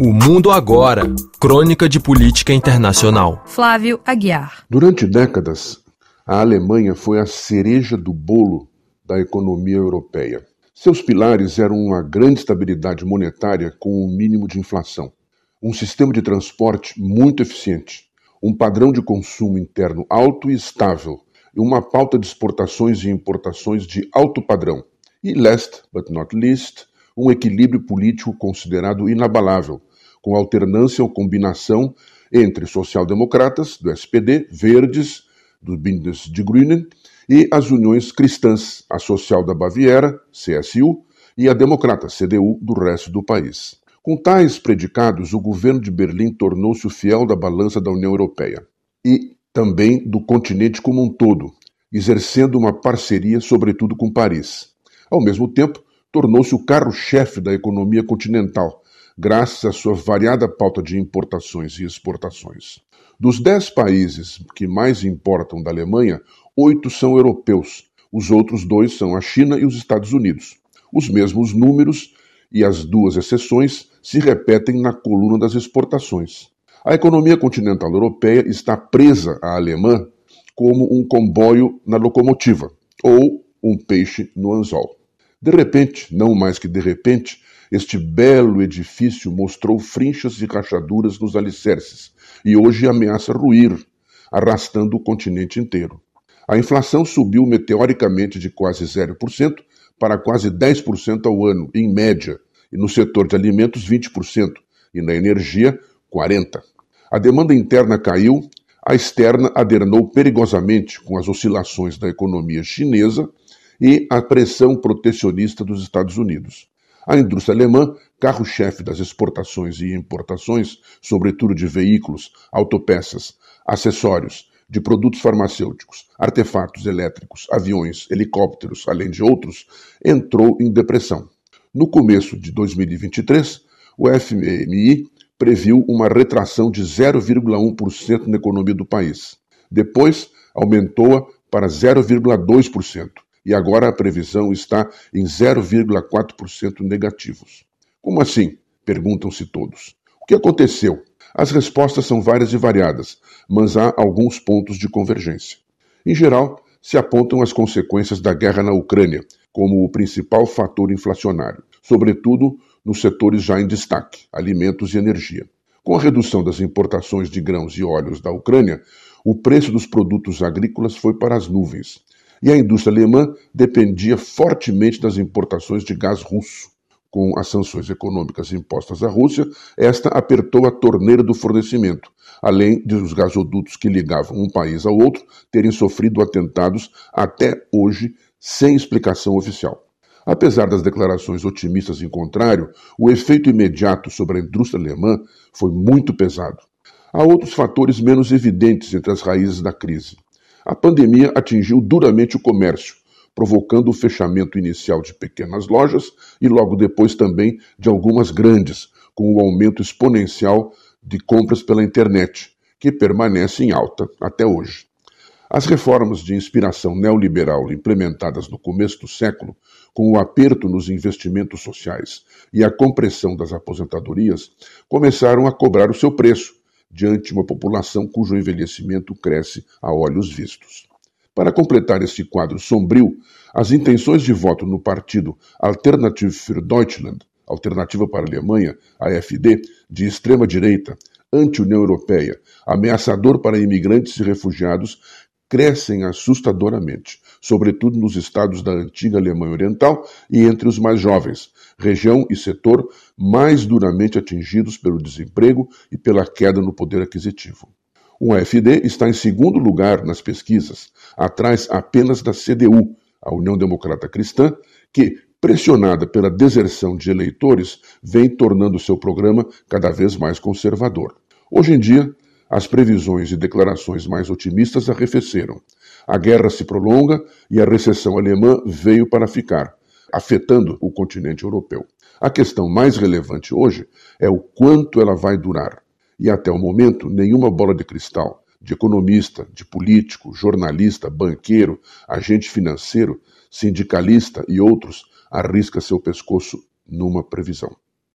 O Mundo Agora Crônica de Política Internacional. Flávio Aguiar. Durante décadas, a Alemanha foi a cereja do bolo da economia europeia. Seus pilares eram uma grande estabilidade monetária com um mínimo de inflação, um sistema de transporte muito eficiente, um padrão de consumo interno alto e estável, e uma pauta de exportações e importações de alto padrão. E last but not least, um equilíbrio político considerado inabalável, com alternância ou combinação entre social-democratas, do SPD, verdes, do Bindes de Grünen, e as uniões cristãs, a social da Baviera, CSU, e a democrata, CDU, do resto do país. Com tais predicados, o governo de Berlim tornou-se o fiel da balança da União Europeia e também do continente como um todo, exercendo uma parceria, sobretudo com Paris. Ao mesmo tempo, tornou-se o carro-chefe da economia continental, graças à sua variada pauta de importações e exportações. Dos dez países que mais importam da Alemanha, oito são europeus. Os outros dois são a China e os Estados Unidos. Os mesmos números e as duas exceções se repetem na coluna das exportações. A economia continental europeia está presa à alemã como um comboio na locomotiva ou um peixe no anzol. De repente, não mais que de repente, este belo edifício mostrou frinchas e rachaduras nos alicerces e hoje ameaça ruir, arrastando o continente inteiro. A inflação subiu meteoricamente de quase 0% para quase 10% ao ano, em média, e no setor de alimentos 20%, e na energia 40%. A demanda interna caiu, a externa adernou perigosamente com as oscilações da economia chinesa e a pressão protecionista dos Estados Unidos. A indústria alemã, carro-chefe das exportações e importações, sobretudo de veículos, autopeças, acessórios, de produtos farmacêuticos, artefatos elétricos, aviões, helicópteros, além de outros, entrou em depressão. No começo de 2023, o FMI previu uma retração de 0,1% na economia do país. Depois, aumentou-a para 0,2% e agora a previsão está em 0,4% negativos. Como assim? Perguntam-se todos. O que aconteceu? As respostas são várias e variadas, mas há alguns pontos de convergência. Em geral, se apontam as consequências da guerra na Ucrânia como o principal fator inflacionário, sobretudo nos setores já em destaque, alimentos e energia. Com a redução das importações de grãos e óleos da Ucrânia, o preço dos produtos agrícolas foi para as nuvens e a indústria alemã dependia fortemente das importações de gás russo. Com as sanções econômicas impostas à Rússia, esta apertou a torneira do fornecimento, além de os gasodutos que ligavam um país ao outro terem sofrido atentados até hoje sem explicação oficial. Apesar das declarações otimistas em contrário, o efeito imediato sobre a indústria alemã foi muito pesado. Há outros fatores menos evidentes entre as raízes da crise. A pandemia atingiu duramente o comércio, provocando o fechamento inicial de pequenas lojas e logo depois também de algumas grandes, com o aumento exponencial de compras pela internet, que permanece em alta até hoje. As reformas de inspiração neoliberal implementadas no começo do século, com o aperto nos investimentos sociais e a compressão das aposentadorias, começaram a cobrar o seu preço, diante uma população cujo envelhecimento cresce a olhos vistos. Para completar este quadro sombrio, as intenções de voto no partido Alternative für Deutschland, Alternativa para a Alemanha, AfD, de extrema direita, anti-União Europeia, ameaçador para imigrantes e refugiados, crescem assustadoramente, sobretudo nos estados da antiga Alemanha Oriental e entre os mais jovens, região e setor mais duramente atingidos pelo desemprego e pela queda no poder aquisitivo. O AFD está em segundo lugar nas pesquisas, atrás apenas da CDU, a União Democrata Cristã, que, pressionada pela deserção de eleitores, vem tornando seu programa cada vez mais conservador. Hoje em dia, as previsões e declarações mais otimistas arrefeceram. A guerra se prolonga e a recessão alemã veio para ficar, afetando o continente europeu. A questão mais relevante hoje é o quanto ela vai durar. E até o momento, nenhuma bola de cristal, de economista, de político, jornalista, banqueiro, agente financeiro, sindicalista e outros arrisca seu pescoço numa previsão.